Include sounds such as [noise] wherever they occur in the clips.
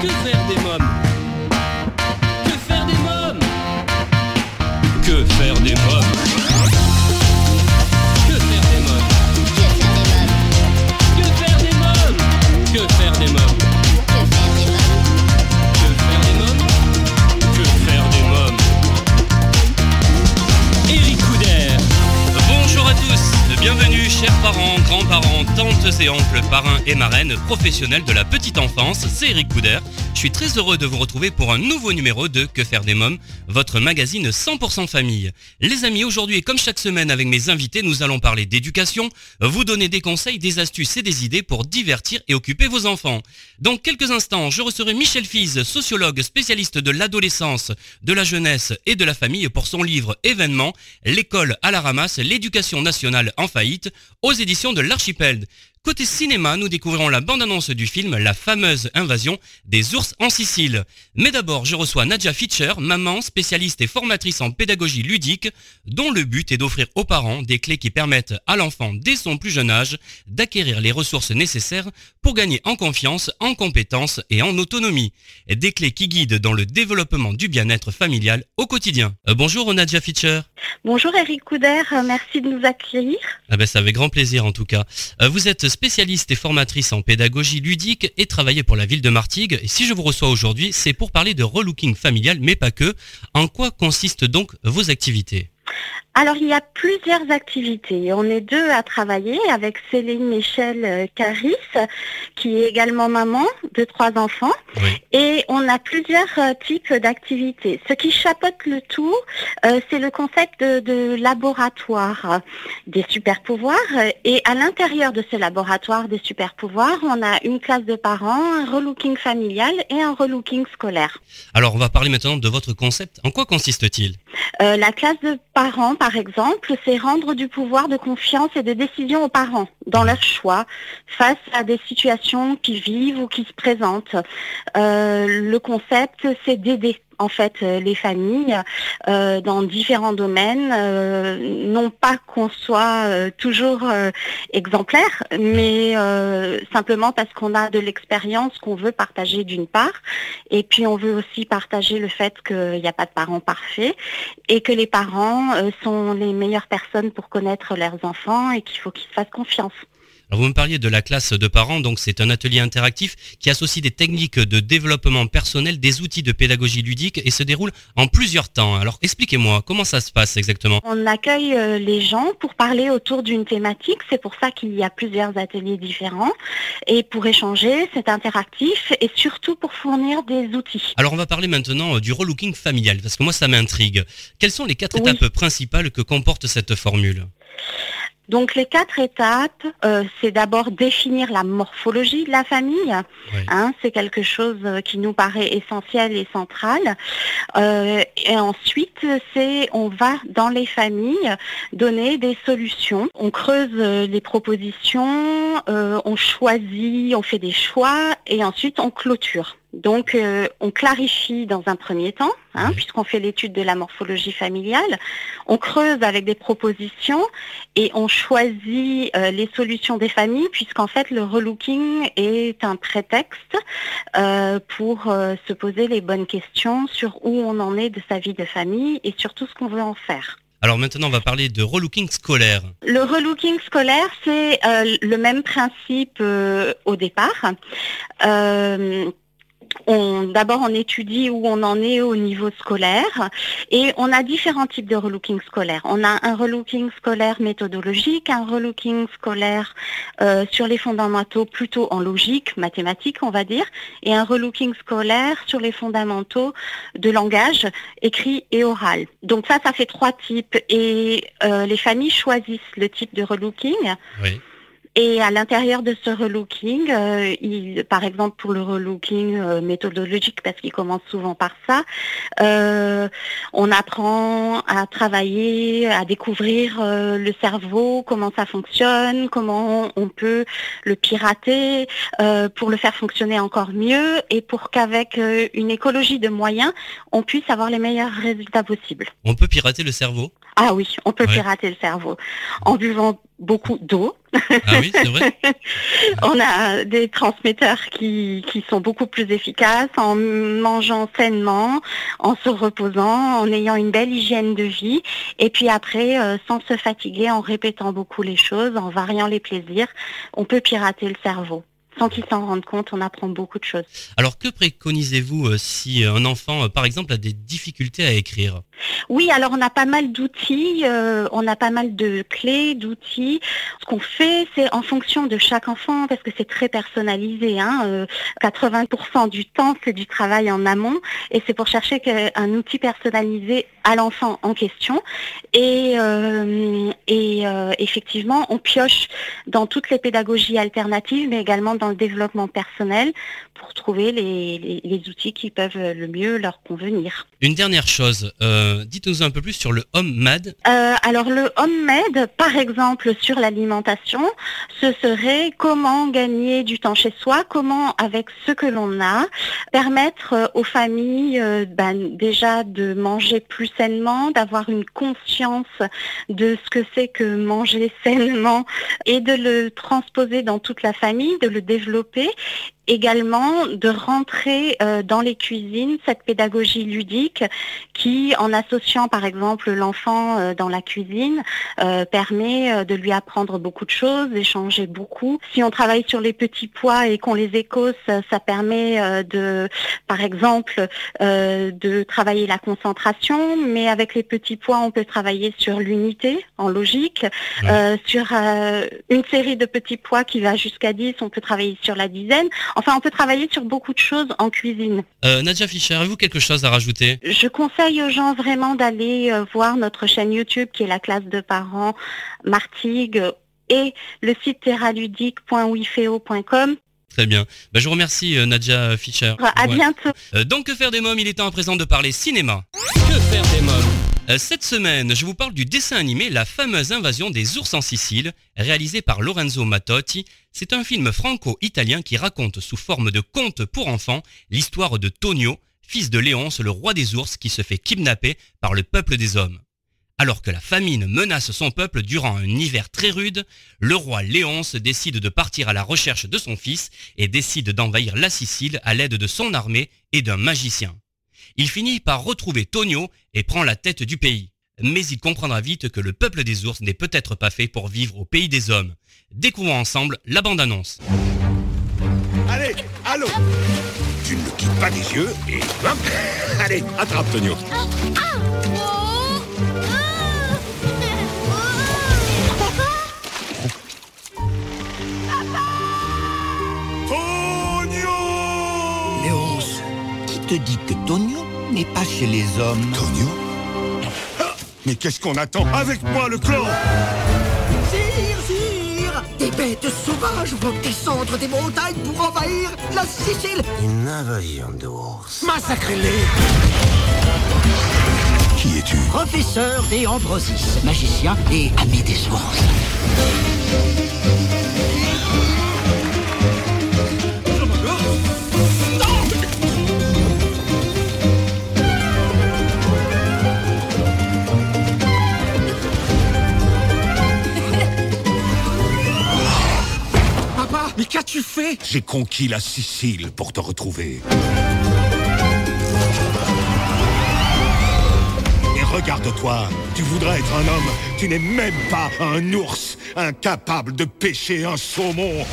Que faire des mômes et oncles, parrains et marraines, professionnels de la petite enfance, c'est Eric Couder. Je suis très heureux de vous retrouver pour un nouveau numéro de Que faire des mômes, votre magazine 100% famille. Les amis, aujourd'hui comme chaque semaine avec mes invités, nous allons parler d'éducation, vous donner des conseils, des astuces et des idées pour divertir et occuper vos enfants. Dans quelques instants, je recevrai Michel Fize, sociologue spécialiste de l'adolescence, de la jeunesse et de la famille pour son livre Événement, l'école à la ramasse, l'éducation nationale en faillite, aux éditions de l'Archipel. Côté cinéma, nous découvrirons la bande-annonce du film La fameuse invasion des ours en Sicile. Mais d'abord, je reçois Nadia Fitcher, maman, spécialiste et formatrice en pédagogie ludique, dont le but est d'offrir aux parents des clés qui permettent à l'enfant, dès son plus jeune âge, d'acquérir les ressources nécessaires pour gagner en confiance, en compétences et en autonomie. Des clés qui guident dans le développement du bien-être familial au quotidien. Euh, bonjour Nadia Fitcher. Bonjour Eric Couder, euh, merci de nous accueillir. Ah ben, c'est avec grand plaisir en tout cas. Euh, vous êtes spécialiste et formatrice en pédagogie ludique et travaillez pour la ville de Martigues. Et si je vous reçois aujourd'hui, c'est pour parler de relooking familial, mais pas que. En quoi consistent donc vos activités? Alors il y a plusieurs activités. On est deux à travailler avec Céline Michel euh, Caris, qui est également maman de trois enfants. Oui. Et on a plusieurs euh, types d'activités. Ce qui chapeaute le tout, euh, c'est le concept de, de laboratoire des super pouvoirs. Et à l'intérieur de ce laboratoire des super pouvoirs, on a une classe de parents, un relooking familial et un relooking scolaire. Alors on va parler maintenant de votre concept. En quoi consiste-t-il? Euh, la classe de parents, par exemple, c'est rendre du pouvoir de confiance et de décision aux parents dans leurs choix face à des situations qu'ils vivent ou qui se présentent. Euh, le concept, c'est d'aider en fait euh, les familles euh, dans différents domaines, euh, non pas qu'on soit euh, toujours exemplaire, mais simplement parce qu'on a de l'expérience qu'on veut partager d'une part, et puis on veut aussi partager le fait qu'il n'y a pas de parents parfaits et que les parents sont les meilleures personnes pour connaître leurs enfants et qu'il faut qu'ils se fassent confiance. Alors vous me parliez de la classe de parents, donc c'est un atelier interactif qui associe des techniques de développement personnel, des outils de pédagogie ludique et se déroule en plusieurs temps. Alors expliquez-moi, comment ça se passe exactement? On accueille euh, les gens pour parler autour d'une thématique, c'est pour ça qu'il y a plusieurs ateliers différents, et pour échanger, c'est interactif, et surtout pour fournir des outils. Alors on va parler maintenant euh, du relooking familial, parce que moi ça m'intrigue. Quelles sont les quatre Oui. étapes principales que comporte cette formule? Donc les quatre étapes, euh, c'est d'abord définir la morphologie de la famille. Hein, c'est quelque chose euh, qui nous paraît essentiel et central. Euh, et ensuite, c'est on va dans les familles donner des solutions. On creuse les propositions, euh, on choisit, on fait des choix et ensuite on clôture. Donc, euh, on clarifie dans un premier temps, hein, Oui. puisqu'on fait l'étude de la morphologie familiale. On creuse avec des propositions et on choisit euh, les solutions des familles, puisqu'en fait, le relooking est un prétexte euh, pour euh, se poser les bonnes questions sur où on en est de sa vie de famille et surtout ce qu'on veut en faire. Alors maintenant on va parler de relooking scolaire. Le relooking scolaire, c'est euh, le même principe euh, au départ. On- D'abord, on étudie où on en est au niveau scolaire et on a différents types de relooking scolaire. On a un relooking scolaire méthodologique, un relooking scolaire euh, sur les fondamentaux plutôt en logique, mathématiques, on va dire, et un relooking scolaire sur les fondamentaux de langage écrit et oral. Donc ça, ça fait trois types et euh, les familles choisissent le type de relooking. Et à l'intérieur de ce relooking, euh, il, par exemple pour le relooking euh, méthodologique, parce qu'il commence souvent par ça, euh, on apprend à travailler, à découvrir euh, le cerveau, comment ça fonctionne, comment on peut le pirater euh, pour le faire fonctionner encore mieux et pour qu'avec une écologie de moyens, on puisse avoir les meilleurs résultats possibles. On peut pirater le cerveau? Ah oui, on peut pirater le cerveau en buvant beaucoup d'eau. Ah oui, c'est vrai. [laughs] on a des transmetteurs qui, qui sont beaucoup plus efficaces en mangeant sainement, en se reposant, en ayant une belle hygiène de vie. Et puis après, euh, sans se fatiguer, en répétant beaucoup les choses, en variant les plaisirs, on peut pirater le cerveau sans qu'ils s'en rendent compte, on apprend beaucoup de choses. Alors que préconisez-vous euh, si un enfant, euh, par exemple, a des difficultés à écrire? Oui, alors on a pas mal d'outils, euh, on a pas mal de clés, d'outils. Ce qu'on fait, c'est en fonction de chaque enfant, parce que c'est très personnalisé. Hein, 80% du temps, c'est du travail en amont, et c'est pour chercher un outil personnalisé à l'enfant en question. Et, et effectivement, on pioche dans toutes les pédagogies alternatives, mais également dans le développement personnel pour trouver les, outils qui peuvent le mieux leur convenir. Une dernière chose, euh, dites-nous un peu plus sur le Home Med. Euh, alors le Home Med, par exemple sur l'alimentation, ce serait comment gagner du temps chez soi, comment avec ce que l'on a, permettre aux familles euh, ben, déjà de manger plus sainement, d'avoir une conscience de ce que c'est que manger [laughs] sainement et de le transposer dans toute la famille, de le développer développer également de rentrer euh, dans les cuisines cette pédagogie ludique qui, en associant par exemple l'enfant euh, dans la cuisine, euh, permet de lui apprendre beaucoup de choses, d'échanger beaucoup. Si on travaille sur les petits pois et qu'on les écosse, ça permet de, par exemple, de travailler la concentration, mais avec les petits pois, on peut travailler sur l'unité en logique. sur une série de petits pois qui va jusqu'à 10, on peut travailler sur la dizaine. Enfin, on peut travailler sur beaucoup de choses en cuisine. Euh, Nadia Fischer, avez-vous quelque chose à rajouter? Je conseille aux gens vraiment d'aller euh, voir notre chaîne YouTube qui est la classe de parents Martigues et le site terraludique.wifeo.com. Très bien. Bah, je vous remercie euh, Nadia Fischer. À bientôt. donc que faire des mômes? Il est temps à présent de parler cinéma. Que faire des mômes? Cette semaine, je vous parle du dessin animé La fameuse invasion des ours en Sicile, réalisé par Lorenzo Mattotti. C'est un film franco-italien qui raconte sous forme de conte pour enfants l'histoire de Tonio, fils de Léonce, le roi des ours qui se fait kidnapper par le peuple des hommes. Alors que la famine menace son peuple durant un hiver très rude, le roi Léonce décide de partir à la recherche de son fils et décide d'envahir la Sicile à l'aide de son armée et d'un magicien. Il finit par retrouver Tonio et prend la tête du pays. Mais il comprendra vite que le peuple des ours n'est peut-être pas fait pour vivre au pays des hommes. Découvrons ensemble la bande-annonce. Allez, allô Tu ne le quittes pas des yeux et hop Allez, attrape Tonio te dit que Tonio n'est pas chez les hommes. Tonio Mais qu'est-ce qu'on attend Avec moi, le clan? Sire, sire Des bêtes sauvages vont descendre des montagnes pour envahir la Sicile Une invasion d'ours. Massacrez-les Qui es-tu? Professeur des Ambrosis, magicien et ami des ours. Mais qu'as-tu fait? J'ai conquis la Sicile pour te retrouver. Et regarde-toi, tu voudrais être un homme, tu n'es même pas un ours, incapable de pêcher un saumon.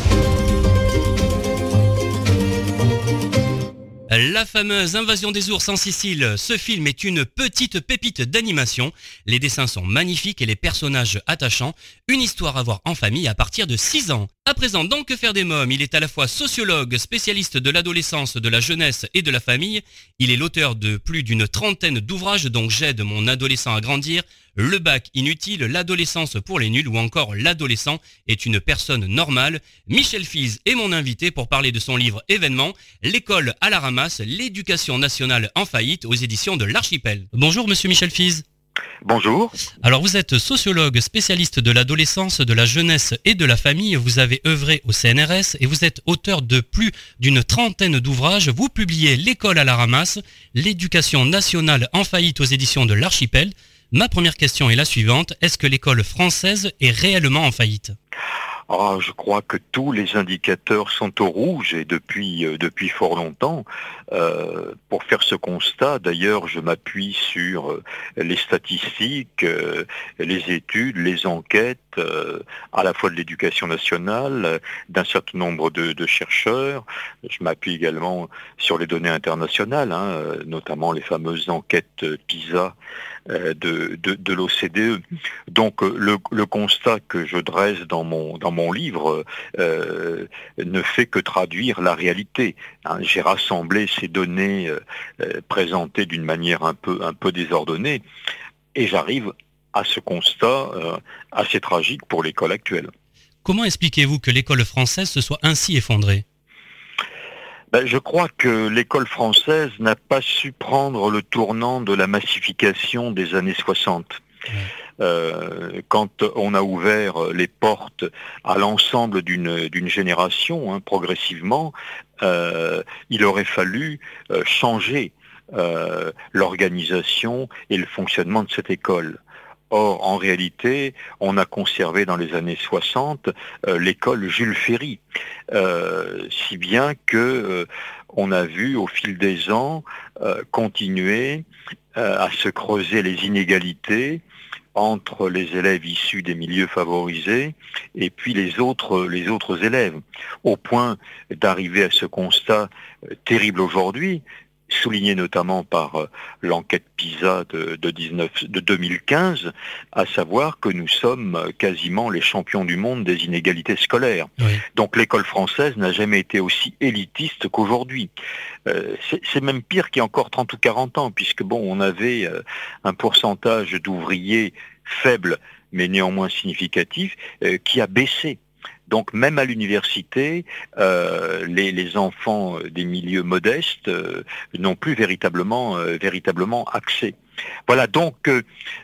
La fameuse invasion des ours en Sicile, ce film est une petite pépite d'animation. Les dessins sont magnifiques et les personnages attachants. Une histoire à voir en famille à partir de 6 ans. À présent, donc, que faire des mômes Il est à la fois sociologue, spécialiste de l'adolescence, de la jeunesse et de la famille. Il est l'auteur de plus d'une trentaine d'ouvrages dont J'aide mon adolescent à grandir, Le bac inutile, L'adolescence pour les nuls ou encore L'adolescent est une personne normale. Michel Fize est mon invité pour parler de son livre Événement, L'école à la ramasse, l'éducation nationale en faillite aux éditions de l'Archipel. Bonjour monsieur Michel Fize. Bonjour. Alors vous êtes sociologue spécialiste de l'adolescence, de la jeunesse et de la famille. Vous avez œuvré au CNRS et vous êtes auteur de plus d'une trentaine d'ouvrages. Vous publiez L'école à la ramasse, l'éducation nationale en faillite aux éditions de l'Archipel. Ma première question est la suivante. Est-ce que l'école française est réellement en faillite? Ah, je crois que tous les indicateurs sont au rouge et depuis, euh, depuis fort longtemps. Euh, pour faire ce constat, d'ailleurs, je m'appuie sur euh, les statistiques, les études, les enquêtes, à la fois de l'éducation nationale, d'un certain nombre de, chercheurs. Je m'appuie également sur les données internationales, hein, notamment les fameuses enquêtes PISA de, de, l'OCDE. Donc le, le, constat que je dresse dans mon, livre euh, ne fait que traduire la réalité. Hein. J'ai rassemblé ces données euh, euh, présentées d'une manière un peu, un peu désordonnée et j'arrive à ce constat assez tragique pour l'école actuelle. Comment expliquez-vous que l'école française se soit ainsi effondrée? Ben, je crois que l'école française n'a pas su prendre le tournant de la massification des années 60. Euh, quand on a ouvert les portes à l'ensemble d'une génération, hein, progressivement, euh, il aurait fallu euh, changer l'organisation et le fonctionnement de cette école. Or, en réalité, on a conservé dans les années 60 l'école Jules Ferry, si bien que on a vu au fil des ans continuer à se creuser les inégalités entre les élèves issus des milieux favorisés et puis les autres, élèves, au point d'arriver à ce constat euh, terrible aujourd'hui, souligné notamment par euh, l'enquête PISA de, 19, de 2015, à savoir que nous sommes euh, quasiment les champions du monde des inégalités scolaires. Donc l'école française n'a jamais été aussi élitiste qu'aujourd'hui. Euh, c'est même pire qu'il y a encore 30 ou 40 ans, puisque bon, on avait un pourcentage d'ouvriers faible, mais néanmoins significatif, qui a baissé. Donc même à l'université, euh, les, enfants des milieux modestes euh, n'ont plus véritablement, euh, véritablement accès. Voilà, donc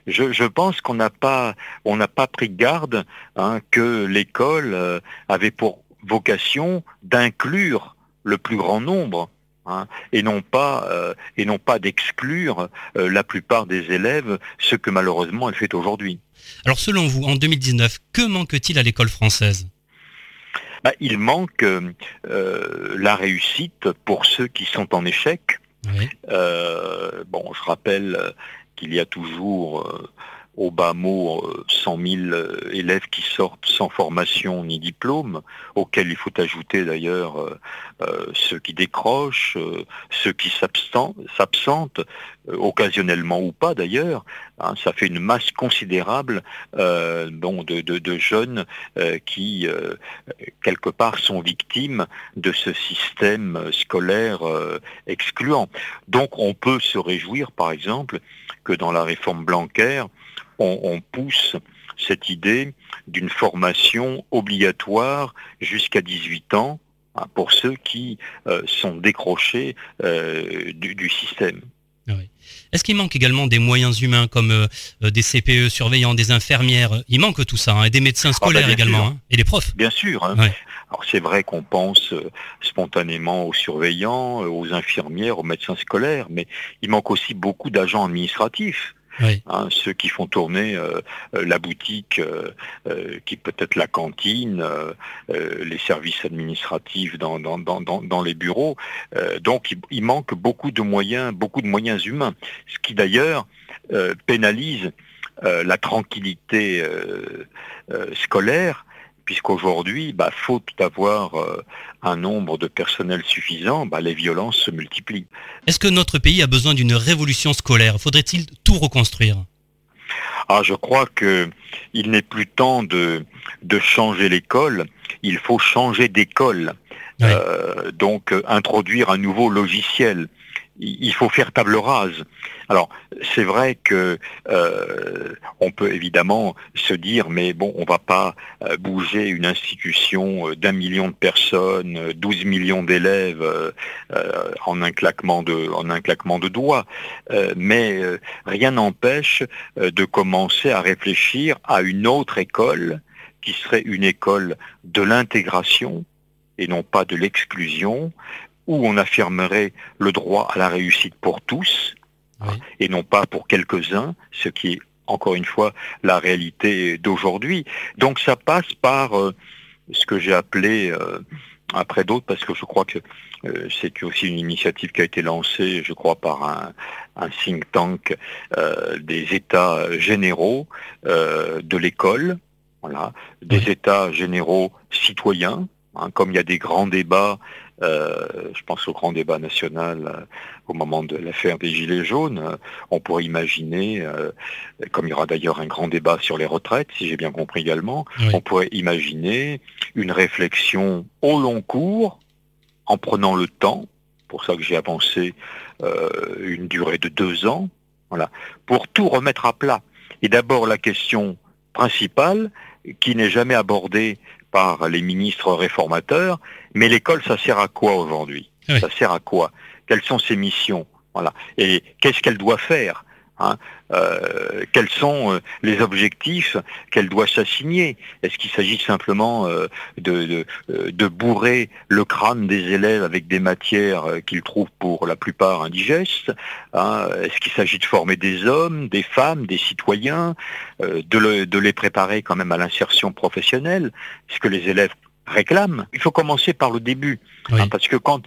je, pense qu'on n'a pas, on n'a pas pris garde hein, que l'école avait pour vocation d'inclure le plus grand nombre. Hein, et non pas, et non pas d'exclure la plupart des élèves, ce que malheureusement elle fait aujourd'hui. Alors selon vous, en 2019, que manque-t-il à l'école française? Bah, il manque euh, la réussite pour ceux qui sont en échec. Euh, bon, je rappelle qu'il y a toujours euh, au bas mot 100 000 élèves qui sortent sans formation ni diplôme, auxquels il faut ajouter d'ailleurs ceux qui décrochent, ceux qui s'absentent, occasionnellement ou pas d'ailleurs. Hein, ça fait une masse considérable euh, de, jeunes euh, qui, euh, quelque part, sont victimes de ce système scolaire excluant. Donc on peut se réjouir, par exemple, que dans la réforme Blanquer, on, pousse cette idée d'une formation obligatoire jusqu'à 18 ans hein, pour ceux qui sont décrochés du, système. Est-ce qu'il manque également des moyens humains comme euh, euh, des CPE surveillants, des infirmières? Il manque tout ça, hein, et des médecins ah, scolaires bah, également, hein, et des profs. Bien sûr. Alors c'est vrai qu'on pense euh, spontanément aux surveillants, aux infirmières, aux médecins scolaires, mais il manque aussi beaucoup d'agents administratifs. Hein, ceux qui font tourner euh, euh, la boutique, euh, qui peut être la cantine, les services administratifs dans, dans, les bureaux. donc il, manque beaucoup de moyens, beaucoup de moyens humains, ce qui d'ailleurs pénalise la tranquillité scolaire puisqu'aujourd'hui, bah, faute d'avoir euh, un nombre de personnel suffisant, bah, les violences se multiplient. Est-ce que notre pays a besoin d'une révolution scolaire? Faudrait-il tout reconstruire? Ah, je crois qu'il n'est plus temps de, de changer l'école, il faut changer d'école. Euh, donc introduire un nouveau logiciel il faut faire table rase. Alors, c'est vrai que euh, on peut évidemment se dire, mais bon, on va pas euh, bouger une institution euh, d'un million de personnes, 12 millions d'élèves en un claquement de doigts. mais rien n'empêche de commencer à réfléchir à une autre école qui serait une école de l'intégration et non pas de l'exclusion, où on affirmerait le droit à la réussite pour tous, et non pas pour quelques-uns, ce qui est encore une fois, la réalité d'aujourd'hui. Donc ça passe par euh, ce que j'ai appelé, euh, après d'autres, parce que je crois que euh, c'est aussi une initiative qui a été lancée, je crois, par un, think tank des États généraux de l'école, voilà, des États généraux citoyens, hein, comme il y a des grands débats je pense au grand débat national euh, au moment de l'affaire des Gilets jaunes. Euh, on pourrait imaginer, comme il y aura d'ailleurs un grand débat sur les retraites, si j'ai bien compris également, on pourrait imaginer une réflexion au long cours, en prenant le temps, pour ça que j'ai avancé une durée de deux ans, voilà, pour tout remettre à plat. Et d'abord la question principale, qui n'est jamais abordée par les ministres réformateurs, mais l'école, ça sert à quoi aujourd'hui? Ça sert à quoi? Quelles sont ses missions? Voilà. Et qu'est-ce qu'elle doit faire hein? Euh, quels sont euh, les objectifs qu'elle doit s'assigner? Est-ce qu'il s'agit simplement euh, de, de, bourrer le crâne des élèves avec des matières qu'ils trouvent pour la plupart indigestes hein? Est-ce qu'il s'agit de former des hommes, des femmes, des citoyens, de, de les préparer quand même à l'insertion professionnelle? Ce que les élèves réclament. Il faut commencer par le début, hein, parce que quand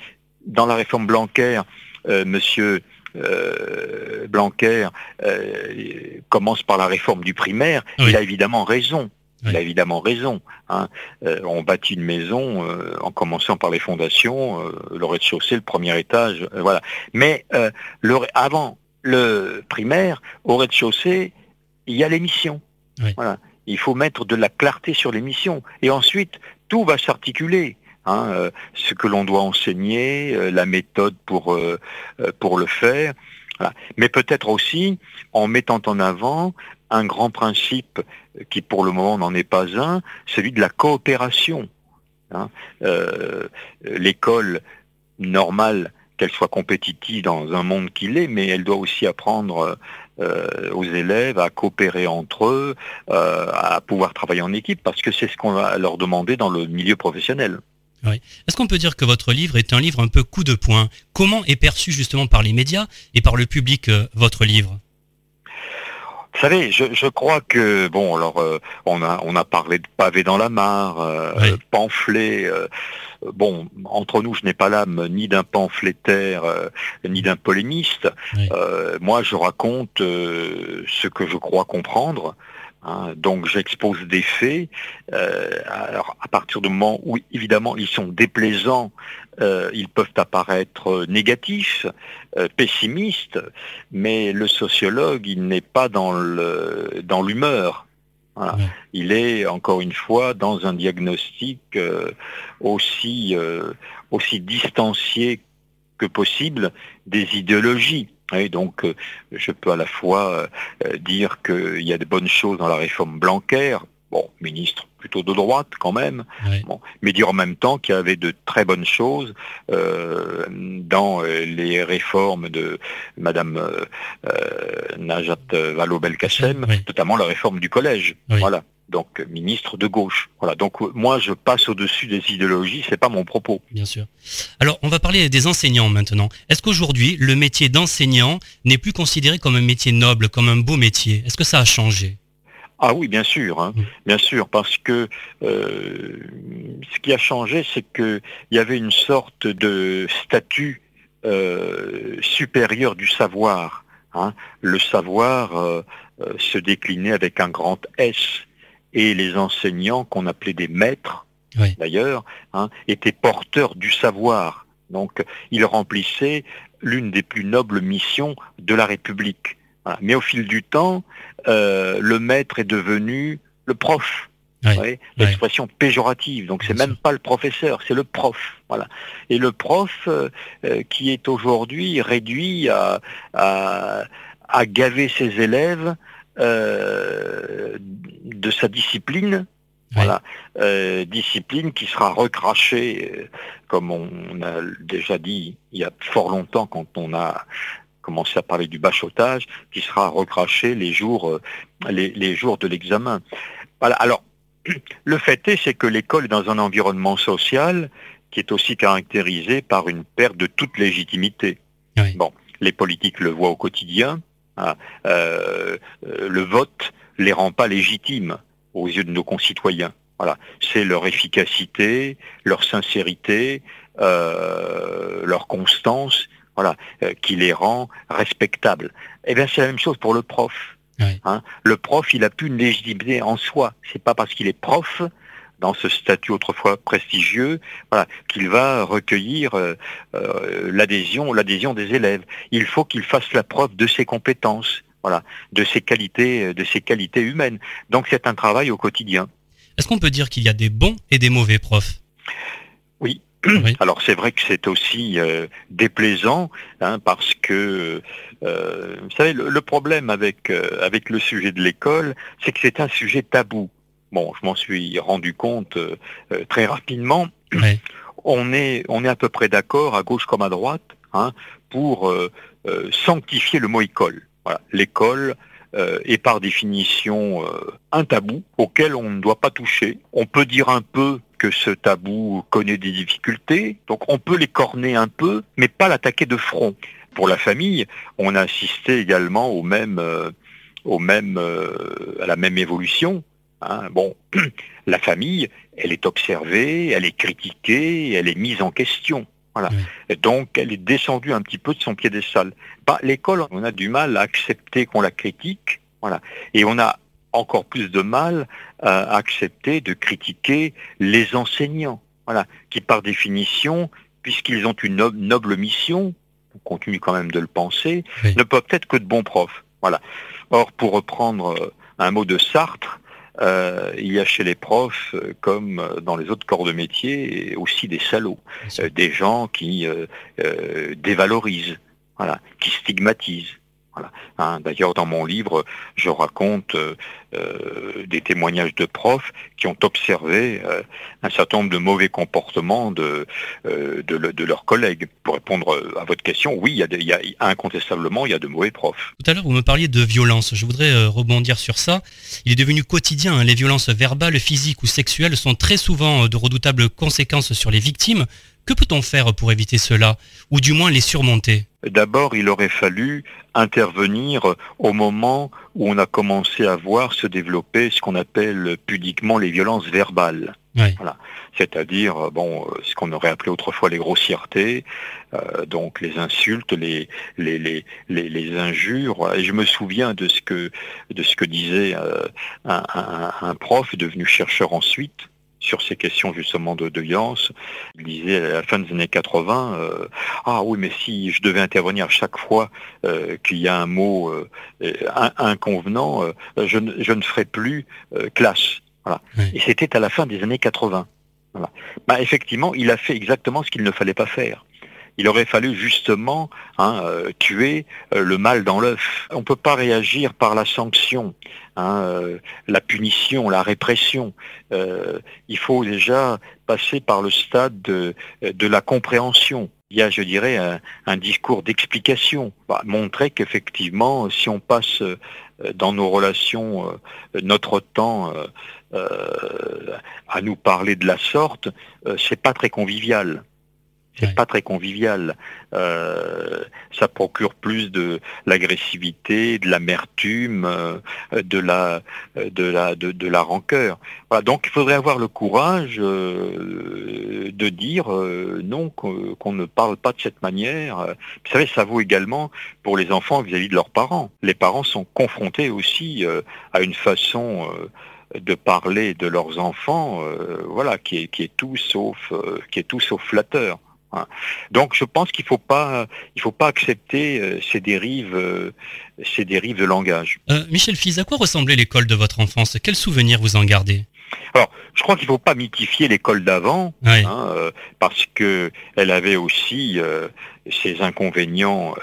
dans la réforme Blanquer, Monsieur euh, Blanquer euh, commence par la réforme du primaire, il a évidemment raison. Il a évidemment raison. Hein. Euh, on bâtit une maison en commençant par les fondations, le rez-de-chaussée, le premier étage, voilà. Mais le, avant le primaire, au rez-de-chaussée, il y a l'émission. Voilà. Il faut mettre de la clarté sur l'émission. Et ensuite, tout va s'articuler. Hein, euh, ce que l'on doit enseigner, euh, la méthode pour, euh, pour le faire. Mais peut-être aussi en mettant en avant un grand principe qui pour le moment n'en est pas un, celui de la coopération. Hein. L'école normale, qu'elle soit compétitive dans un monde qu'il est, mais elle doit aussi apprendre aux élèves à coopérer entre eux, à pouvoir travailler en équipe, parce que c'est ce qu'on va leur demander dans le milieu professionnel. Est-ce qu'on peut dire que votre livre est un livre un peu coup de poing? Comment est perçu justement par les médias et par le public euh, votre livre? Vous savez, je, crois que bon, alors euh, on a on a parlé de pavé dans la mare, euh, pamphlet. Bon, entre nous, je n'ai pas l'âme ni d'un pamphlétaire ni d'un polémiste. moi, je raconte ce que je crois comprendre. Hein, donc j'expose des faits. Euh, alors à partir du moment où évidemment ils sont déplaisants, euh, ils peuvent apparaître négatifs, euh, pessimistes, mais le sociologue il n'est pas dans le Il est encore une fois dans un diagnostic aussi aussi distancié que possible des idéologies. Et donc, euh, je peux à la fois euh, dire qu'il y a de bonnes choses dans la réforme Blanquer, bon, ministre plutôt de droite quand même, mais dire en même temps qu'il y avait de très bonnes choses euh, dans les réformes de Madame Najat Vallaud-Belkacem, notamment la réforme du collège. Voilà donc ministre de gauche. Voilà. Donc moi je passe au-dessus des idéologies, c'est pas mon propos. Bien sûr. Alors on va parler des enseignants maintenant. Est-ce qu'aujourd'hui le métier d'enseignant n'est plus considéré comme un métier noble, comme un beau métier? Est-ce que ça a changé? Ah oui, bien sûr, hein. mm. bien sûr, parce que euh, ce qui a changé, c'est qu'il y avait une sorte de statut euh, supérieur du savoir. Hein. Le savoir euh, se déclinait avec un grand S et les enseignants qu'on appelait des maîtres, d'ailleurs, hein, étaient porteurs du savoir. Donc, ils remplissaient l'une des plus nobles missions de la République. Mais au fil du temps, euh, le maître est devenu le prof. L'expression péjorative, donc c'est même pas le professeur, c'est le prof. Voilà. Et le prof euh, euh, qui est aujourd'hui réduit à, à, gaver ses élèves euh, de sa discipline. Voilà, euh, discipline qui sera recrachée, euh, comme on a déjà dit il y a fort longtemps quand on a commencé à parler du bachotage, qui sera recrachée les jours, les, jours de l'examen. Voilà. Alors, [clears throat] le fait est, c'est que l'école est dans un environnement social qui est aussi caractérisé par une perte de toute légitimité. Bon, les politiques le voient au quotidien, Hein. le vote les rend pas légitimes aux yeux de nos concitoyens. Voilà, c'est leur efficacité, leur sincérité, leur constance, voilà, qui les rend respectables. Eh bien, c'est la même chose pour le prof. Hein. le prof, il a plus une légitimité en soi. C'est pas parce qu'il est prof dans ce statut autrefois prestigieux, voilà, qu'il va recueillir euh, euh, l'adhésion, l'adhésion des élèves. Il faut qu'il fasse la preuve de ses compétences, voilà, de ses qualités, de ses qualités humaines. Donc c'est un travail au quotidien. Est-ce qu'on peut dire qu'il y a des bons et des mauvais profs? Oui, [clears throat] Alors c'est vrai que c'est aussi euh, déplaisant hein, parce que vous savez le, problème avec avec le sujet de l'école, c'est que c'est un sujet tabou. Bon, je m'en suis rendu compte euh, euh, très rapidement. [clears throat] On, est, on est à peu près d'accord, à gauche comme à droite, hein, pour euh, sanctifier le mot école. Voilà. L'école est par définition un tabou auquel on ne doit pas toucher. On peut dire un peu que ce tabou connaît des difficultés, donc on peut les corner un peu, mais pas l'attaquer de front. Pour la famille, on a assisté également au même, au même, à la même évolution Hein, bon, [clears throat] la famille, elle est observée, elle est critiquée, elle est mise en question. Voilà. donc, elle est descendue un petit peu de son piédestal. Bah, l'école, on a du mal à accepter qu'on la critique. Voilà. Et on a encore plus de mal accepter de critiquer les enseignants. Voilà. Qui, par définition, puisqu'ils ont une noble mission, on continue quand même de le penser, ne peuvent être que de bons profs. Voilà. Or, pour reprendre euh, un mot de Sartre, euh, il y a chez les profs, euh, comme dans les autres corps de métier, aussi des salauds, euh, des gens qui dévalorisent, voilà, qui stigmatisent. Hein, d'ailleurs, dans mon livre, je raconte euh, euh, des témoignages de profs qui ont observé euh, un certain nombre de mauvais comportements de, leurs collègues. Pour répondre à votre question, oui, il y, a incontestablement, il y a de mauvais profs. Tout à l'heure, vous me parliez de violence. Je voudrais rebondir sur ça. Il est devenu quotidien. Hein. Les violences verbales, physiques ou sexuelles sont très souvent de redoutables conséquences sur les victimes. Que peut-on faire pour éviter cela, ou du moins les surmonter? D'abord, il aurait fallu intervenir au moment où on a commencé à voir se développer ce qu'on appelle pudiquement les violences verbales. Voilà. C'est-à-dire bon, ce qu'on aurait appelé autrefois les grossièretés, euh, donc les insultes, les les, les, les, injures. Et je me souviens de ce que de ce que disait euh, un, un, un prof devenu chercheur ensuite, sur ces questions justement de, de violence. Il disait à la fin des années 80, euh, ah oui, mais si je devais intervenir chaque fois euh, qu'il y a un mot euh, inconvenant, je, je, ne ferais plus classe. Voilà. Et c'était à la fin des années 80. Voilà. Bah, effectivement, il a fait exactement ce qu'il ne fallait pas faire il aurait fallu justement hein, euh, tuer euh, le mal dans l'œuf. On ne peut pas réagir par la sanction, hein, euh, la punition, la répression. il faut déjà passer par le stade de, la compréhension. Il y a, je dirais, un, discours d'explication, bah, montrer qu'effectivement, si on passe dans nos relations notre temps à nous parler de la sorte, c'est pas très convivial. C'est pas très convivial. Euh, ça procure plus de l'agressivité, de l'amertume, euh, de la, de la, de, la rancœur. Voilà, donc il faudrait avoir le courage euh, de dire non, qu'on ne parle pas de cette manière. Vous savez, ça vaut également pour les enfants vis-à-vis de leurs parents. Les parents sont confrontés aussi à une façon de parler de leurs enfants, voilà, qui est, qui est tout sauf, qui est tout sauf flatteur. Donc je pense qu'il ne faut pas, il faut pas accepter euh, ces dérives, euh, ces dérives de langage. Euh, Michel Fils, à quoi ressemblait l'école de votre enfance? Quels souvenirs vous en gardez? Alors, je crois qu'il ne faut pas mythifier l'école d'avant, hein, parce que elle avait aussi ses inconvénients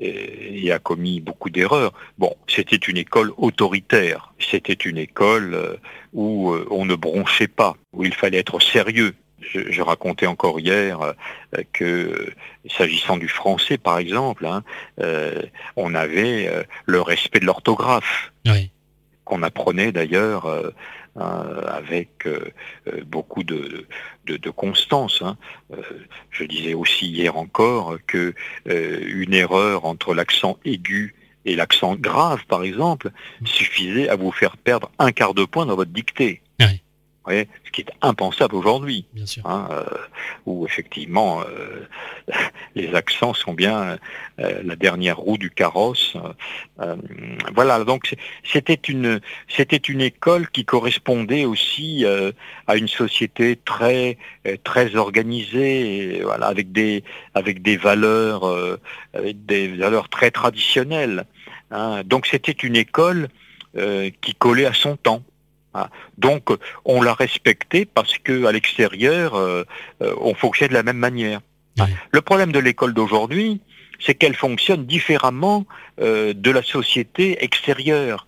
et, et, a commis beaucoup d'erreurs. Bon, c'était une école autoritaire, c'était une école où on ne bronchait pas, où il fallait être sérieux je, racontais encore hier euh, que s'agissant du français, par exemple, hein, euh, on avait euh, le respect de l'orthographe, qu'on apprenait d'ailleurs avec beaucoup de, constance. Hein. je disais aussi hier encore que une erreur entre l'accent aigu et l'accent grave, par exemple, suffisait à vous faire perdre un quart de point dans votre dictée. Ce qui est impensable aujourd'hui, hein, euh, où effectivement euh, [laughs] les accents sont bien euh, la dernière roue du carrosse. voilà, donc c'était une c'était une école qui correspondait aussi à une société très très organisée, voilà, avec des avec des valeurs des valeurs très traditionnelles. Hein. Donc c'était une école euh, qui collait à son temps. Hein. Donc on l'a respectée parce qu'à l'extérieur, euh, euh, on fonctionnait de la même manière. Le problème de l'école d'aujourd'hui, c'est qu'elle fonctionne différemment de la société extérieure,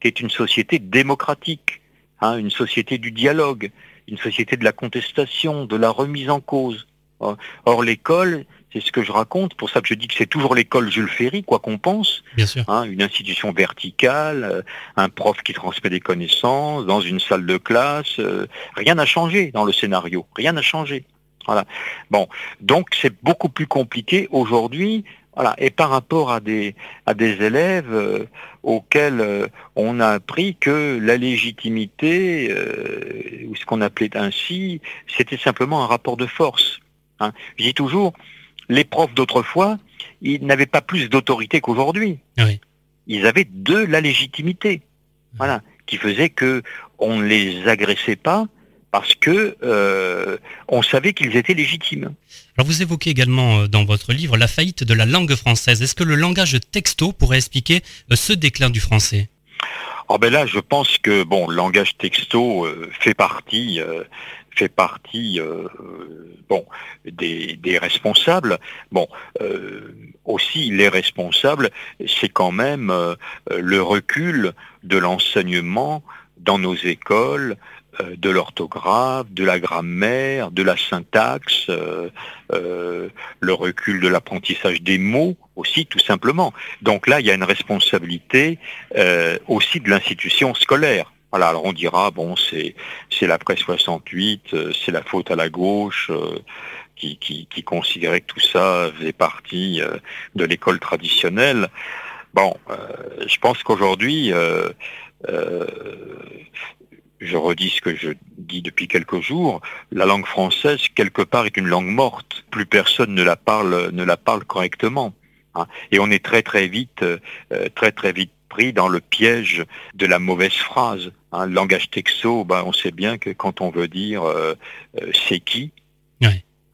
qui est une société démocratique, hein, une société du dialogue, une société de la contestation, de la remise en cause. Or l'école, c'est ce que je raconte, pour ça que je dis que c'est toujours l'école Jules Ferry, quoi qu'on pense. Bien sûr. Hein, une institution verticale, euh, un prof qui transmet des connaissances, dans une salle de classe. Euh, rien n'a changé dans le scénario, rien n'a changé. Voilà. Bon, donc c'est beaucoup plus compliqué aujourd'hui. Voilà. Et par rapport à des, à des élèves euh, auxquels on a appris que la légitimité, ou ce qu'on appelait ainsi, c'était simplement un rapport de force. Hein. Je dis toujours, les profs d'autrefois, ils n'avaient pas plus d'autorité qu'aujourd'hui. Ils avaient de la légitimité. Voilà. Qui faisait que on ne les agressait pas parce que euh, on savait qu'ils étaient légitimes. Alors vous évoquez également euh, dans votre livre la faillite de la langue française. Est-ce que le langage texto pourrait expliquer euh, ce déclin du français? Oh ben là, je pense que bon, le langage texto fait partie, fait partie euh, bon, des, responsables. Bon, euh, aussi les responsables, c'est quand même euh, le recul de l'enseignement dans nos écoles, de l'orthographe, de la grammaire, de la syntaxe, le recul de l'apprentissage des mots aussi, tout simplement. Donc là, il y a une responsabilité aussi de l'institution scolaire. Voilà, alors on dira, bon, c'est l'après 68, euh, c'est la faute à la gauche, euh, qui, qui, considérait que tout ça faisait partie euh, de l'école traditionnelle. Bon, je pense qu'aujourd'hui, je redis ce que je dis depuis quelques jours, la langue française, quelque part, est une langue morte. Plus personne ne la parle, ne la parle correctement. Hein. Et on est très très vite, très très vite pris dans le piège de la mauvaise phrase. Hein, le langage texto, ben, on sait bien que quand on veut dire euh, euh, c'est qui,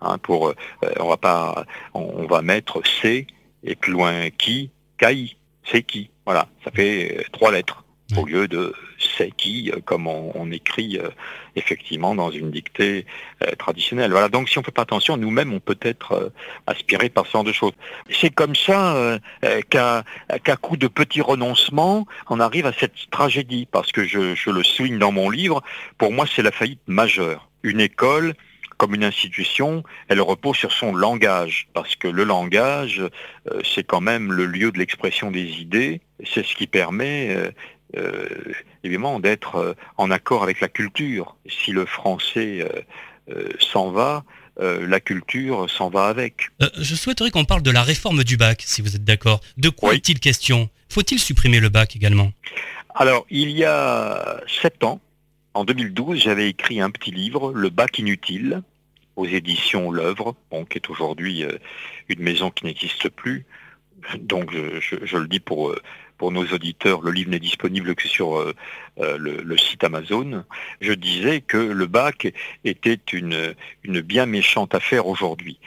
hein, pour, euh, on va pas, on, va mettre c'est et plus loin qui, kai, c'est qui. Voilà, ça fait trois lettres au lieu de c'est qui, euh, comme on, écrit euh, effectivement dans une dictée euh, traditionnelle. Voilà, donc si on ne fait pas attention, nous-mêmes, on peut être aspiré par ce genre de choses. C'est comme ça qu'à coup de petits renoncements, on arrive à cette tragédie, parce que je, je le souligne dans mon livre, pour moi c'est la faillite majeure. Une école comme une institution, elle repose sur son langage, parce que le langage, c'est quand même le lieu de l'expression des idées, c'est ce qui permet euh, évidemment d'être euh, en accord avec la culture. Si le français euh, s'en va, la culture s'en va avec. je souhaiterais qu'on parle de la réforme du bac, si vous êtes d'accord. De quoi est-il question? Faut-il supprimer le bac également? Alors, il y a sept ans, en 2012, j'avais écrit un petit livre, Le bac inutile, aux éditions L'œuvre, qui est aujourd'hui une maison qui n'existe plus. Donc, je, le dis pour pour nos auditeurs, le livre n'est disponible que sur euh, euh, le, site Amazon, je disais que le bac était une, une bien méchante affaire aujourd'hui.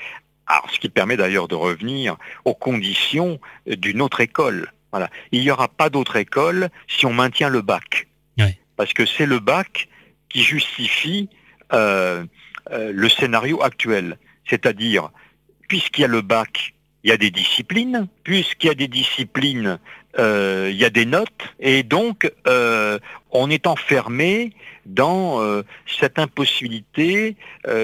Alors, ce qui permet d'ailleurs de revenir aux conditions d'une autre école. Voilà. Il n'y aura pas d'autre école si on maintient le bac. Parce que c'est le bac qui justifie euh, le scénario actuel. C'est-à-dire, puisqu'il y a le bac, il y a des disciplines. Puisqu'il y a des disciplines, euh, il y a des notes. Et donc, euh, on est enfermé dans euh, cette impossibilité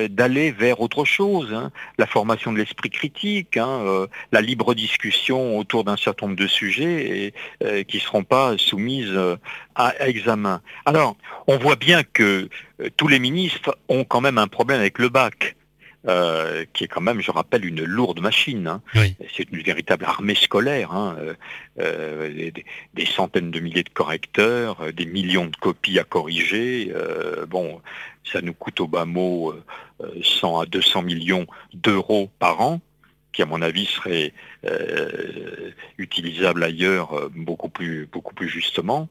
d'aller vers autre chose. Hein. La formation de l'esprit critique, hein, la libre discussion autour d'un certain nombre de sujets et, qui ne seront pas soumises à, examen. Alors, on voit bien que tous les ministres ont quand même un problème avec le bac. Euh, qui est quand même, je rappelle, une lourde machine. Hein. C'est une véritable armée scolaire, hein, euh, euh, des, centaines de milliers de correcteurs, des millions de copies à corriger. bon, ça nous coûte au bas mot 100 à 200 millions d'euros par an qui à mon avis serait utilisable ailleurs beaucoup plus beaucoup plus justement.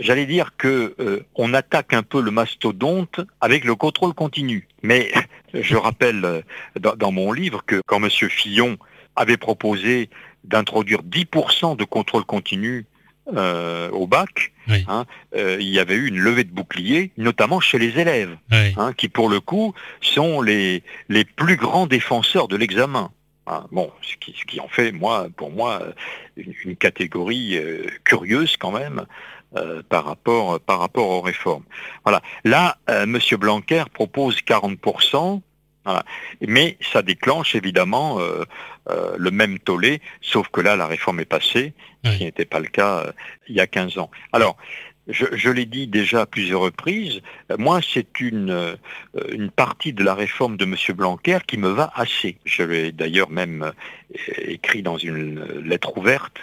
J'allais dire que on attaque un peu le mastodonte avec le contrôle continu. Mais [laughs] je rappelle euh, dans, mon livre que quand M. Fillon avait proposé d'introduire 10% de contrôle continu euh, au bac, hein, euh, il y avait eu une levée de bouclier, notamment chez les élèves, hein, qui pour le coup sont les, les plus grands défenseurs de l'examen. Hein, bon, ce qui, en fait, moi, pour moi, une, catégorie curieuse quand même, euh, par, rapport, par rapport aux réformes. Voilà. Là, euh, M. Blanquer propose 40%, mais ça déclenche évidemment euh, le même tollé, sauf que là, la réforme est passée, ce qui n'était pas le cas il y a 15 ans. Alors, je, l'ai dit déjà à plusieurs reprises, moi c'est une, une partie de la réforme de M. Blanquer qui me va assez. Je l'ai d'ailleurs même écrit dans une lettre ouverte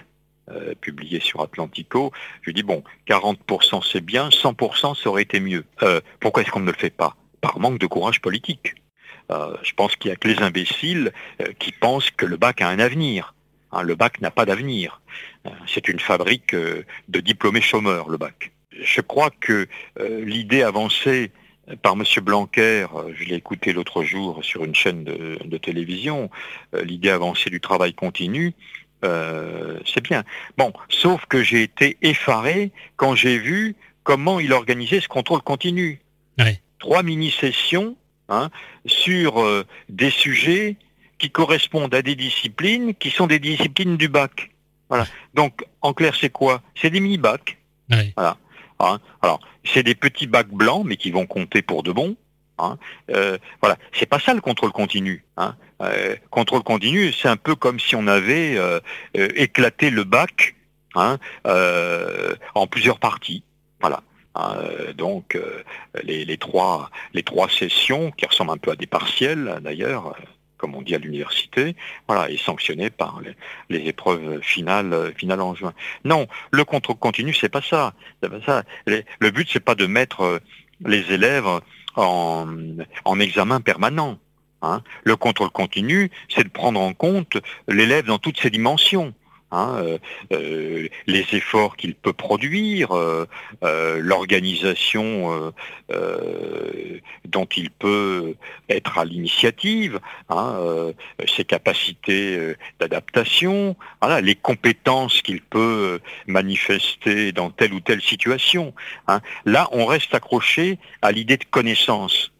euh, publié sur Atlantico, je dis bon, 40% c'est bien, 100% ça aurait été mieux. Euh, pourquoi est-ce qu'on ne le fait pas? Par manque de courage politique. Euh, je pense qu'il n'y a que les imbéciles qui pensent que le bac a un avenir. Hein, le bac n'a pas d'avenir. c'est une fabrique de diplômés chômeurs, le bac. Je crois que l'idée avancée par M. Blanquer, je l'ai écouté l'autre jour sur une chaîne de télévision, l'idée avancée du travail continu, euh, c'est bien. Bon, sauf que j'ai été effaré quand j'ai vu comment il organisait ce contrôle continu. Trois mini-sessions hein, sur euh, des sujets qui correspondent à des disciplines qui sont des disciplines du bac. Voilà. Donc, en clair, c'est quoi? C'est des mini-bacs. Voilà. Hein. Alors, c'est des petits bacs blancs, mais qui vont compter pour de bon. Hein. Euh, voilà, c'est pas ça le contrôle continu. Hein. Euh, contrôle continu, c'est un peu comme si on avait euh, éclaté le bac hein, en plusieurs parties. Donc les, trois, sessions, qui ressemblent un peu à des partiels d'ailleurs, comme on dit à l'université, voilà, et sanctionnées par les, épreuves finales, finales en juin. Non, le contrôle continu, c'est pas ça. Pas ça. le but, c'est pas de mettre les élèves en, examen permanent. Hein. Le contrôle continu, c'est de prendre en compte l'élève dans toutes ses dimensions. Hein, euh, euh, les efforts qu'il peut produire, euh, l'organisation dont il peut être à l'initiative, hein, ses capacités d'adaptation, les compétences qu'il peut manifester dans telle ou telle situation. Hein. Là, on reste accroché à l'idée de connaissance.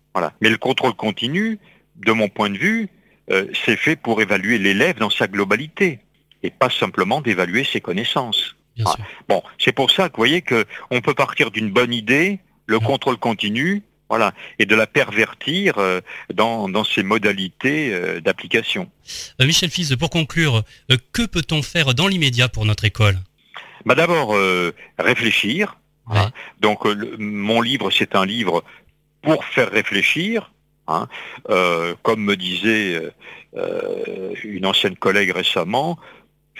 Mais le contrôle continu, de mon point de vue, c'est fait pour évaluer l'élève dans sa globalité et pas simplement d'évaluer ses connaissances. Ah, bon, c'est pour ça que vous voyez qu'on peut partir d'une bonne idée, le contrôle continu, voilà, et de la pervertir euh, dans, dans, ses modalités euh, d'application. Euh, Michel Fils, pour conclure, que peut-on faire dans l'immédiat pour notre école? Bah D'abord, réfléchir. Hein. Donc, mon livre, c'est un livre pour faire réfléchir. Hein. comme me disait une ancienne collègue récemment,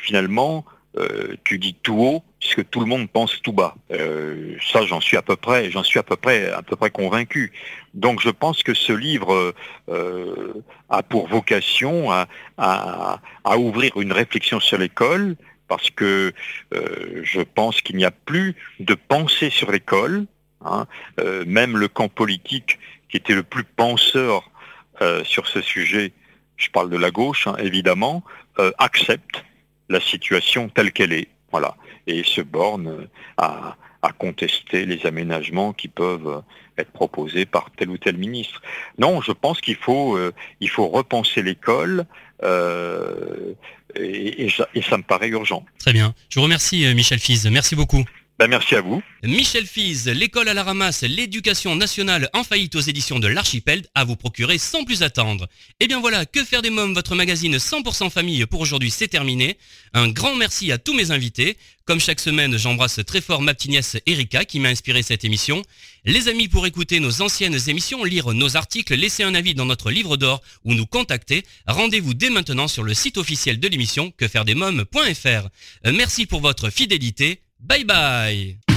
finalement, euh, tu dis tout haut ce que tout le monde pense tout bas. Euh, ça, j'en suis à peu près, j'en suis à peu près, à peu près convaincu. Donc, je pense que ce livre euh, a pour vocation à, ouvrir une réflexion sur l'école, parce que je pense qu'il n'y a plus de pensée sur l'école. Hein. même le camp politique, qui était le plus penseur sur ce sujet, je parle de la gauche, hein, évidemment, accepte la situation telle qu'elle est. Voilà. Et se borne à, contester les aménagements qui peuvent être proposés par tel ou tel ministre. Non, je pense qu'il faut, euh, repenser l'école euh, et, ça, me paraît urgent. Très bien. Je vous remercie, euh, Michel Fize. Merci beaucoup. Ben, merci à vous. Michel Fize, l'école à la ramasse, l'éducation nationale en faillite aux éditions de l'Archipel à vous procurer sans plus attendre. Et bien voilà, que faire des mômes, votre magazine 100% famille pour aujourd'hui c'est terminé. Un grand merci à tous mes invités. Comme chaque semaine, j'embrasse très fort ma petite nièce Erika qui m'a inspiré cette émission. Les amis, pour écouter nos anciennes émissions, lire nos articles, laisser un avis dans notre livre d'or ou nous contacter, rendez-vous dès maintenant sur le site officiel de l'émission quefairedesmoms.fr. Euh, merci pour votre fidélité. Bye bye